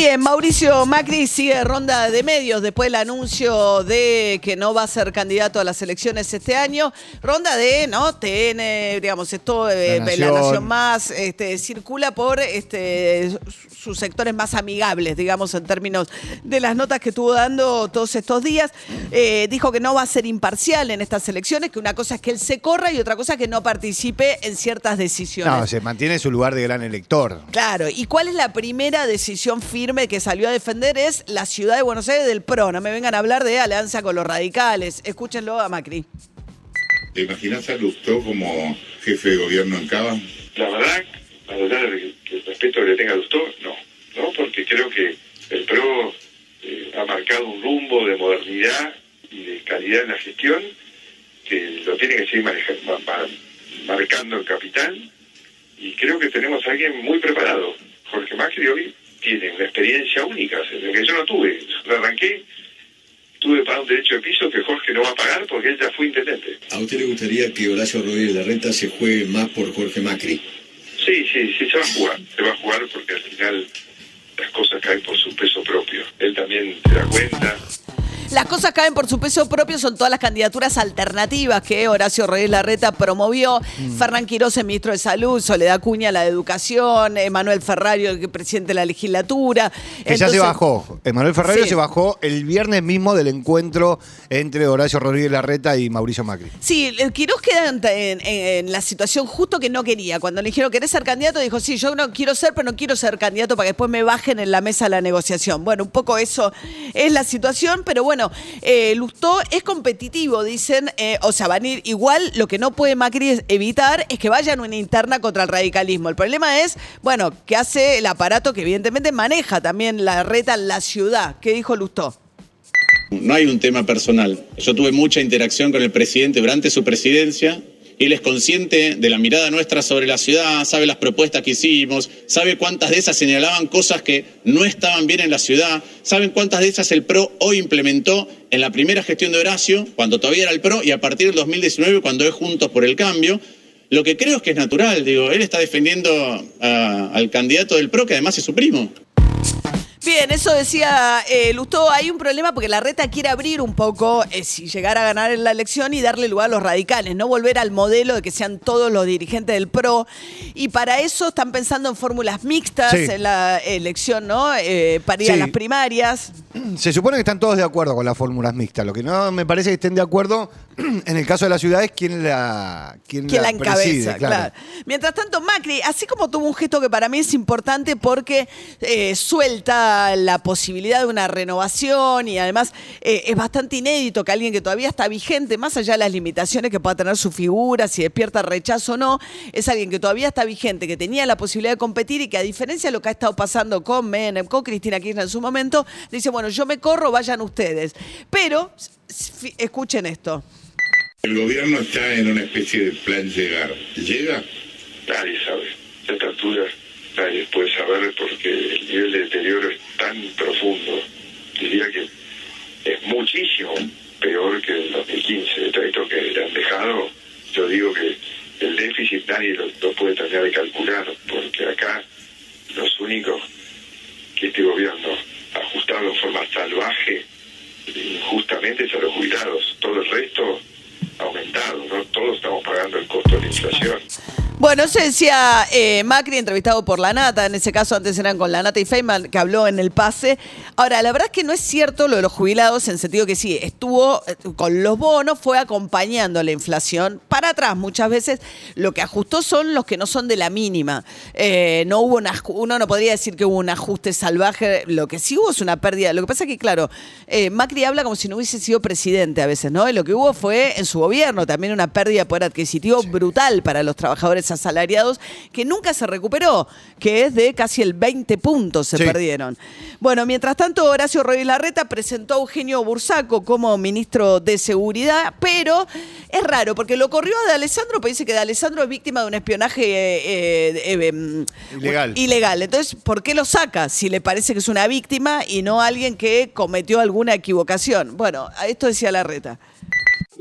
Bien, Mauricio Macri sigue ronda de medios después del anuncio de que no va a ser candidato a las elecciones este año. Ronda de, ¿no? TN, digamos, esto, eh, La. Nación. Más, este, circula por este, sus sectores más amigables, digamos, en términos de las notas que estuvo dando todos estos días. Eh, dijo que no va a ser imparcial en estas elecciones, que una cosa es que él se corra y otra cosa es que no participe en ciertas decisiones. No, se mantiene su lugar de gran elector. Claro, ¿y cuál es la primera decisión firme que salió a defender? Es la ciudad de Buenos Aires del PRO. No me vengan a hablar de alianza con los radicales. Escúchenlo a Macri. ¿Te imaginas a Lustó como jefe de gobierno en Cava? La verdad, a verdad que que el respeto que le tenga a Lustó, no. No, porque creo que el PRO eh, ha marcado un rumbo de modernidad y de calidad en la gestión que lo tiene que seguir marcando el capital. Y creo que tenemos a alguien muy preparado. Jorge Macri hoy tiene una experiencia única, la que yo no tuve. Yo arranqué, tuve para un derecho de piso que Jorge no va a pagar porque él ya fue intendente. ¿A usted le gustaría que Horacio Rodríguez Larreta se juegue más por Jorge Macri? Sí, sí, sí, se va a jugar. Se va a jugar porque al final las cosas caen por su peso propio. Él también se da cuenta. Las cosas caen por su peso propio, son todas las candidaturas alternativas que Horacio Reyes Larreta promovió. Fernán Quiroz, el ministro de Salud, Soledad Cuña, la de Educación, Emanuel Ferrario, el presidente de la legislatura. Que ya se bajó. Emanuel Ferrerio Sí. se bajó el viernes mismo del encuentro entre Horacio Rodríguez Larreta y Mauricio Macri. Sí, Quirós queda en, en- en la situación justo que no quería. Cuando le dijeron, ¿querés ser candidato? Dijo, sí, yo no quiero ser, pero no quiero ser candidato para que después me bajen en la mesa la negociación. Bueno, un poco eso es la situación, pero bueno, eh, Lustó es competitivo, dicen, eh, o sea, van a ir igual, lo que no puede Macri evitar es que vayan una interna contra el radicalismo. El problema es, bueno, que hace el aparato que evidentemente maneja también la reta la ciudad. ¿Qué dijo Lustó? No hay un tema personal. Yo tuve mucha interacción con el presidente durante su presidencia. Él es consciente de la mirada nuestra sobre la ciudad, sabe las propuestas que hicimos, sabe cuántas de esas señalaban cosas que no estaban bien en la ciudad, saben cuántas de esas el PRO hoy implementó en la primera gestión de Horacio, cuando todavía era el PRO, y a partir del 2019, cuando es Juntos por el Cambio. Lo que creo es que es natural, digo, él está defendiendo al candidato del PRO, que además es su primo. Bien, eso decía eh, Lustó. Hay un problema porque la reta quiere abrir un poco, eh, si llegara a ganar en la elección, y darle lugar a los radicales, no volver al modelo de que sean todos los dirigentes del PRO. Y para eso están pensando en fórmulas mixtas Sí. en la elección, ¿no? Eh, para ir a las primarias. Se supone que están todos de acuerdo con las fórmulas mixtas. Lo que no me parece que estén de acuerdo en el caso de la ciudad es quién la, quién la preside, encabeza, claro. Mientras tanto, Macri, así como tuvo un gesto que para mí es importante porque eh, suelta la posibilidad de una renovación y además eh, es bastante inédito que alguien que todavía está vigente, más allá de las limitaciones que pueda tener su figura, si despierta rechazo o no, es alguien que todavía está vigente, que tenía la posibilidad de competir y que a diferencia de lo que ha estado pasando con Menem, con Cristina Kirchner en su momento, dice, bueno, yo me corro, vayan ustedes. Pero, escuchen esto. El gobierno está en una especie de plan llegar. ¿Llega? Nadie sabe. A esta altura nadie puede saber porque el nivel de deterioro es tan profundo. Diría que es muchísimo peor que el 2015, el trayecto que le han dejado. Yo digo que el déficit nadie lo, lo puede terminar de calcular porque acá los únicos que este gobierno ajustado en forma salvaje injustamente a los jubilados. Todo el resto aumentado, ¿no? Todos estamos pagando el costo de la inflación. Bueno, eso decía eh, Macri, entrevistado por La Nata, en ese caso antes eran con La Nata y Feynman, que habló en el pase. Ahora, la verdad es que no es cierto lo de los jubilados, en sentido que sí, estuvo eh, con los bonos, fue acompañando la inflación para atrás muchas veces. Lo que ajustó son los que no son de la mínima. Eh, no hubo una, uno no podría decir que hubo un ajuste salvaje, lo que sí hubo es una pérdida. Lo que pasa es que, claro, eh, Macri habla como si no hubiese sido presidente a veces, ¿no? Y lo que hubo fue en su gobierno también una pérdida de poder adquisitivo brutal para los trabajadores asalariados que nunca se recuperó, que es de casi el 20 puntos se Sí. perdieron. Bueno, mientras tanto, Horacio Rodríguez Larreta presentó a Eugenio Bursaco como ministro de Seguridad, pero es raro, porque lo corrió a De Alessandro, pero dice que De Alessandro es víctima de un espionaje eh, eh, eh, em, Ilegal. ilegal. Entonces, ¿por qué lo saca si le parece que es una víctima y no alguien que cometió alguna equivocación? Bueno, a esto decía Larreta.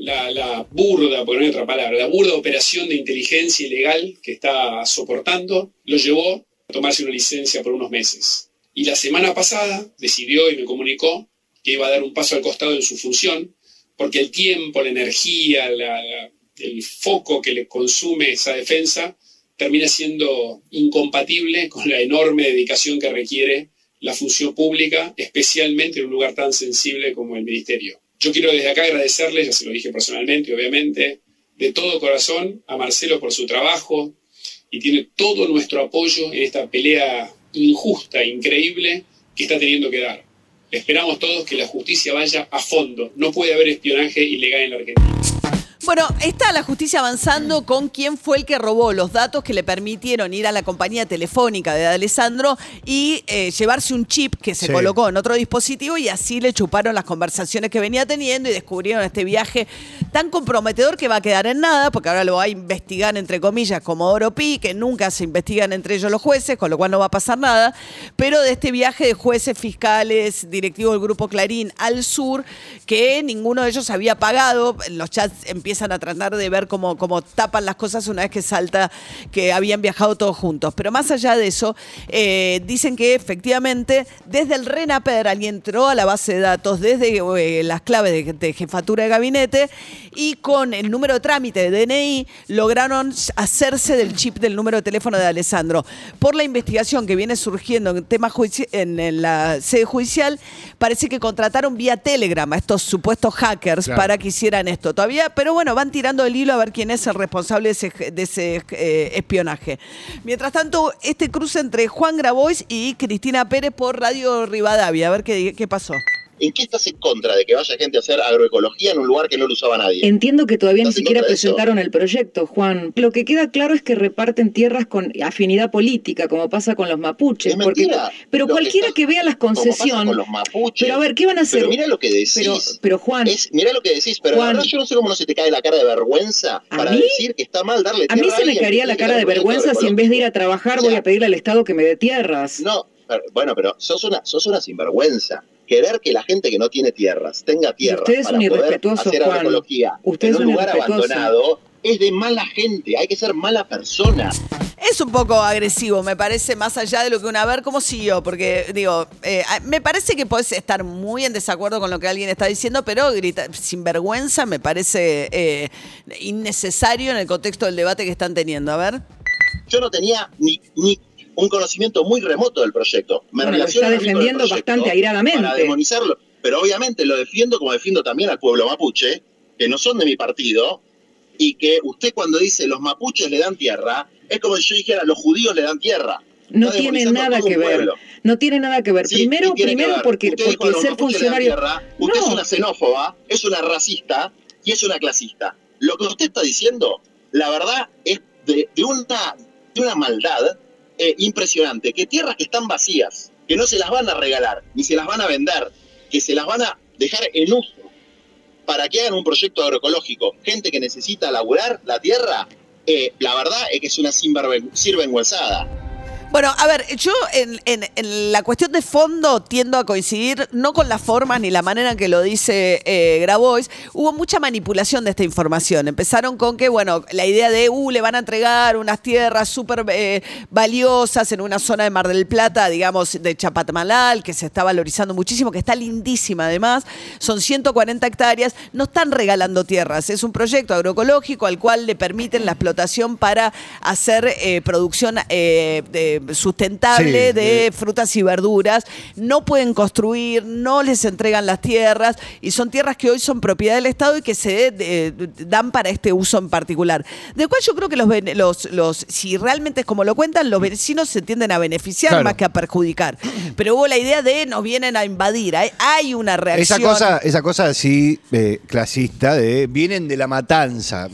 La, la burda, por no hay otra palabra, la burda operación de inteligencia ilegal que está soportando, lo llevó a tomarse una licencia por unos meses. Y la semana pasada decidió y me comunicó que iba a dar un paso al costado en su función, porque el tiempo, la energía, el foco que le consume esa defensa termina siendo incompatible con la enorme dedicación que requiere la función pública, especialmente en un lugar tan sensible como el ministerio. Yo quiero desde acá agradecerle, ya se lo dije personalmente, obviamente, de todo corazón a Marcelo por su trabajo y tiene todo nuestro apoyo en esta pelea injusta, increíble que está teniendo que dar. Esperamos todos que la justicia vaya a fondo. No puede haber espionaje ilegal en la Argentina. Bueno, está la justicia avanzando con quién fue el que robó los datos que le permitieron ir a la compañía telefónica de Alessandro y eh, llevarse un chip que se Sí. colocó en otro dispositivo y así le chuparon las conversaciones que venía teniendo y descubrieron este viaje tan comprometedor que va a quedar en nada, porque ahora lo va a investigar entre comillas como Oro Pi, que nunca se investigan entre ellos los jueces, con lo cual no va a pasar nada, pero de este viaje de jueces fiscales, directivos del Grupo Clarín al sur, que ninguno de ellos había pagado, los chats empiezan a tratar de ver cómo, cómo tapan las cosas una vez que salta que habían viajado todos juntos. Pero más allá de eso, eh, dicen que efectivamente desde el RENAPER alguien entró a la base de datos, desde eh, las claves de, de jefatura de gabinete y con el número de trámite de DNI lograron hacerse del chip del número de teléfono de Alessandro. Por la investigación que viene surgiendo en, tema judici- en, en la sede judicial, parece que contrataron vía Telegram a estos supuestos hackers Claro. para que hicieran esto. Todavía, pero bueno, van tirando el hilo a ver quién es el responsable de ese, de ese eh, espionaje. Mientras tanto, este cruce entre Juan Grabois y Cristina Pérez por Radio Rivadavia, a ver qué, qué pasó. ¿En qué estás en contra de que vaya gente a hacer agroecología en un lugar que no lo usaba nadie? Entiendo que todavía ni ¿Estás en siquiera presentaron el proyecto, Juan. Lo que queda claro es que reparten tierras con afinidad política, como pasa con los mapuches. Es porque, mentira. pero Lo que cualquiera que vea las concesiones. con los mapuches. Pero a ver, ¿qué van a hacer? Pero mira lo que decís. Pero, pero Juan, Es, mira lo que decís, pero Juan. la verdad yo no sé cómo no se te cae la cara de vergüenza ¿A para mí? decir que está mal darle a mí tierra se me caería la cara de vergüenza si en vez de ir a trabajar O sea, voy a pedirle al Estado que me dé tierras. No, pero- bueno, pero sos una, sos una sinvergüenza. Querer que la gente que no tiene tierras tenga tierras usted es para un poder irrespetuoso, hacer Juan. agroecología Usted en es un un lugar abandonado es de mala gente. Hay que ser mala persona. Es un poco agresivo, me parece, más allá de lo que una... A ver cómo siguió, porque digo, eh, a- me parece que puedes estar muy en desacuerdo con lo que alguien está diciendo, pero grita, sin vergüenza me parece eh, innecesario en el contexto del debate que están teniendo. A ver. Yo no tenía ni, ni un conocimiento muy remoto del proyecto. Me Bueno, lo está defendiendo bastante airadamente. Para demonizarlo. Pero obviamente lo defiendo como defiendo también al pueblo mapuche, que no son de mi partido, y que usted cuando dice los mapuches le dan tierra, es como si yo dijera los judíos le dan tierra. No tiene nada que ver. No tiene nada que ver. Primero, primero ver. porque, Usted porque ser funcionario. tierra, usted No. es una xenófoba, es una racista y es una clasista. Lo que usted está diciendo, la verdad, es de, de una, de una maldad eh, impresionante. Que tierras que están vacías, que no se las van a regalar, ni se las van a vender, que se las van a dejar en uso para que hagan un proyecto agroecológico. Gente que necesita laburar la tierra, eh, la verdad es que es una sinvergüen- sinvergüenzada. Bueno, a ver, yo en, la cuestión de fondo tiendo a coincidir, no con las formas ni la manera en que lo dice eh, Grabois. Hubo mucha manipulación de esta información. Empezaron con que, bueno, la idea de, uh, le van a entregar unas tierras súper eh, valiosas en una zona de Mar del Plata, digamos, de Chapatmalal, que se está valorizando muchísimo, que está lindísima además. Son 140 hectáreas. No están regalando tierras. Es un proyecto agroecológico al cual le permiten la explotación para hacer eh, producción de eh, sustentable Sí, de frutas y verduras. No pueden construir, no les entregan las tierras y son tierras que hoy son propiedad del Estado y que se eh, dan para este uso en particular. De cual yo creo que los, los, los, si realmente es como lo cuentan, los vecinos se tienden a beneficiar Claro. más que a perjudicar. Pero hubo la idea de nos vienen a invadir. Hay, hay una reacción. Esa cosa, esa cosa así eh, clasista de vienen de la matanza.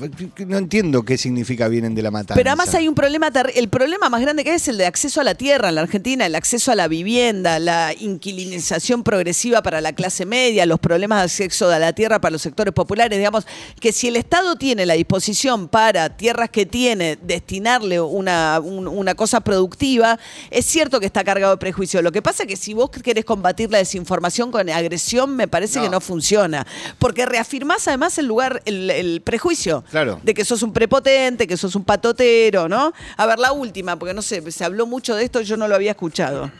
No entiendo qué significa vienen de la matanza. Pero además hay un problema, el problema más grande que es el de acceso a la tierra en la Argentina, el acceso a la vivienda, la inquilinización progresiva para la clase media, los problemas de acceso a la tierra para los sectores populares. Digamos que si el Estado tiene la disposición para tierras que tiene, destinarle una, un- una cosa productiva, es cierto que está cargado de prejuicio. Lo que pasa es que si vos querés combatir la desinformación con agresión, me parece que no funciona. Porque reafirmás además el lugar, el, el prejuicio Claro. de que sos un prepotente, que sos un patotero, ¿no? A ver, la última, porque no sé, se habló mucho de esto, yo no lo había escuchado.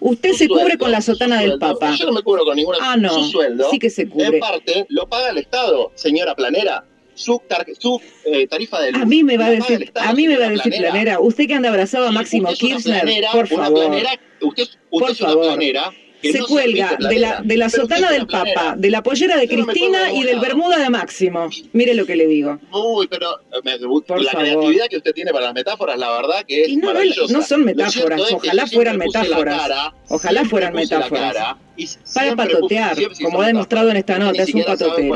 Usted Su se cubre con la sotana del sueldo. Papa. Yo no me cubro con ninguna. Ah, no. Su sueldo, Sí que se cubre. En parte, lo paga el Estado, señora Planera. Su, tar- su eh, tarifa de luz. A mí me va a decir, Estado, a mí me va a decir planera. Usted que anda abrazado a Máximo usted es una Kirchner, planera, por una favor. planera, usted, usted Por es una favor. planera se no cuelga de la, de la sotana del planera. Papa, de la pollera de Yo Cristina y del bermuda de Máximo. Mire lo que le digo. Uy, pero me- Por la favor. creatividad que usted tiene para las metáforas, la verdad que es Y no, no, maravillosa. no son metáforas, ojalá fueran metáforas. cara, Ojalá fueran metáforas. cara, Para puse- patotear, como ha demostrado en esta nota, es un patotero.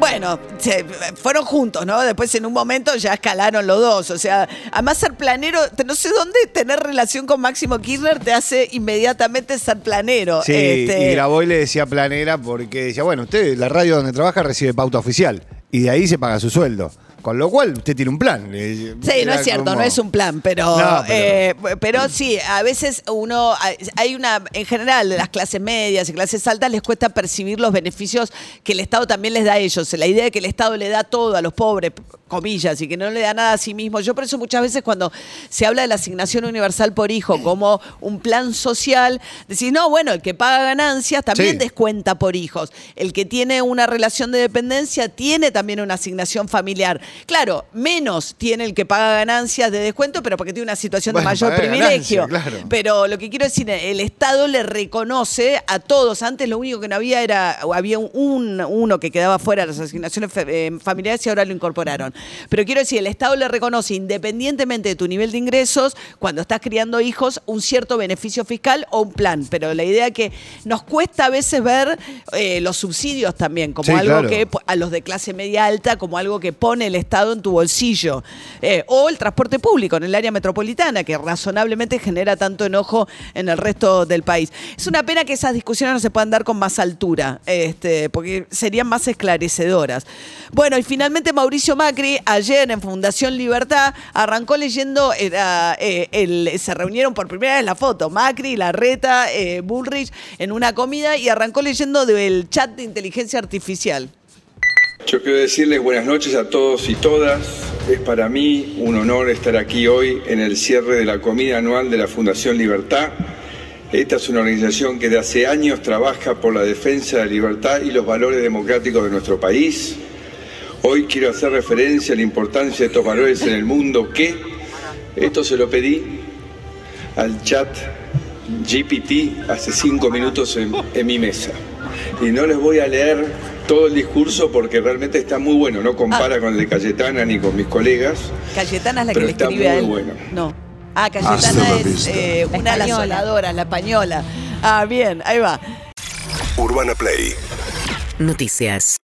Bueno, se- fueron juntos, ¿no? Después en un momento ya escalaron los dos. O sea, además ser planero, te- no sé dónde tener relación con Máximo Kirchner te hace inmediatamente ser planero. Sí, Este, y grabó y le decía planera porque decía, bueno, usted, la radio donde trabaja recibe pauta oficial y de ahí se paga su sueldo. Con lo cual, usted tiene un plan. Sí, no es cierto, como- no es un plan, pero, No, pero- eh, pero sí, a veces uno, hay una, en general, de las clases medias y clases altas les cuesta percibir los beneficios que el Estado también les da a ellos. La idea de que el Estado le da todo a los pobres, comillas, y que no le da nada a sí mismo. Yo por eso muchas veces cuando se habla de la asignación universal por hijo como un plan social, decís, no, bueno, el que paga ganancias también Sí. descuenta por hijos. El que tiene una relación de dependencia tiene también una asignación familiar. Claro, menos tiene el que paga ganancias de descuento, pero porque tiene una situación Bueno, de mayor privilegio. ganancia, claro. Pero lo que quiero decir, el Estado le reconoce a todos. Antes lo único que no había era, había un, uno que quedaba fuera de las asignaciones eh, familiares y ahora lo incorporaron. Pero quiero decir, el Estado le reconoce, independientemente de tu nivel de ingresos, cuando estás criando hijos, un cierto beneficio fiscal o un plan. Pero la idea que nos cuesta a veces ver eh, los subsidios también, como Sí, algo claro. que a los de clase media alta, como algo que pone el Estado en tu bolsillo. Eh, o el transporte público en el área metropolitana, que razonablemente genera tanto enojo en el resto del país. Es una pena que esas discusiones no se puedan dar con más altura, este, porque serían más esclarecedoras. Bueno, y finalmente Mauricio Macri, ayer en Fundación Libertad, arrancó leyendo, eh, el- se reunieron por primera vez la foto, Macri, Larreta, eh, Bullrich, en una comida y arrancó leyendo del chat de inteligencia artificial. Yo quiero decirles buenas noches a todos y todas. Es para mí un honor estar aquí hoy en el cierre de la comida anual de la Fundación Libertad. Esta es una organización que de hace años trabaja por la defensa de la libertad y los valores democráticos de nuestro país. Hoy quiero hacer referencia a la importancia de estos valores en el mundo que, esto se lo pedí al chat GPT hace cinco minutos en, en mi mesa. Y no les voy a leer todo el discurso porque realmente está muy bueno, no compara con el de Cayetana ni con mis colegas. Cayetana es la Pero que le está escribe a muy él. bueno. No. Ah, Cayetana la es eh, La una de las soladoras, la española. Ah, bien, ahí va. Urbana Play Noticias.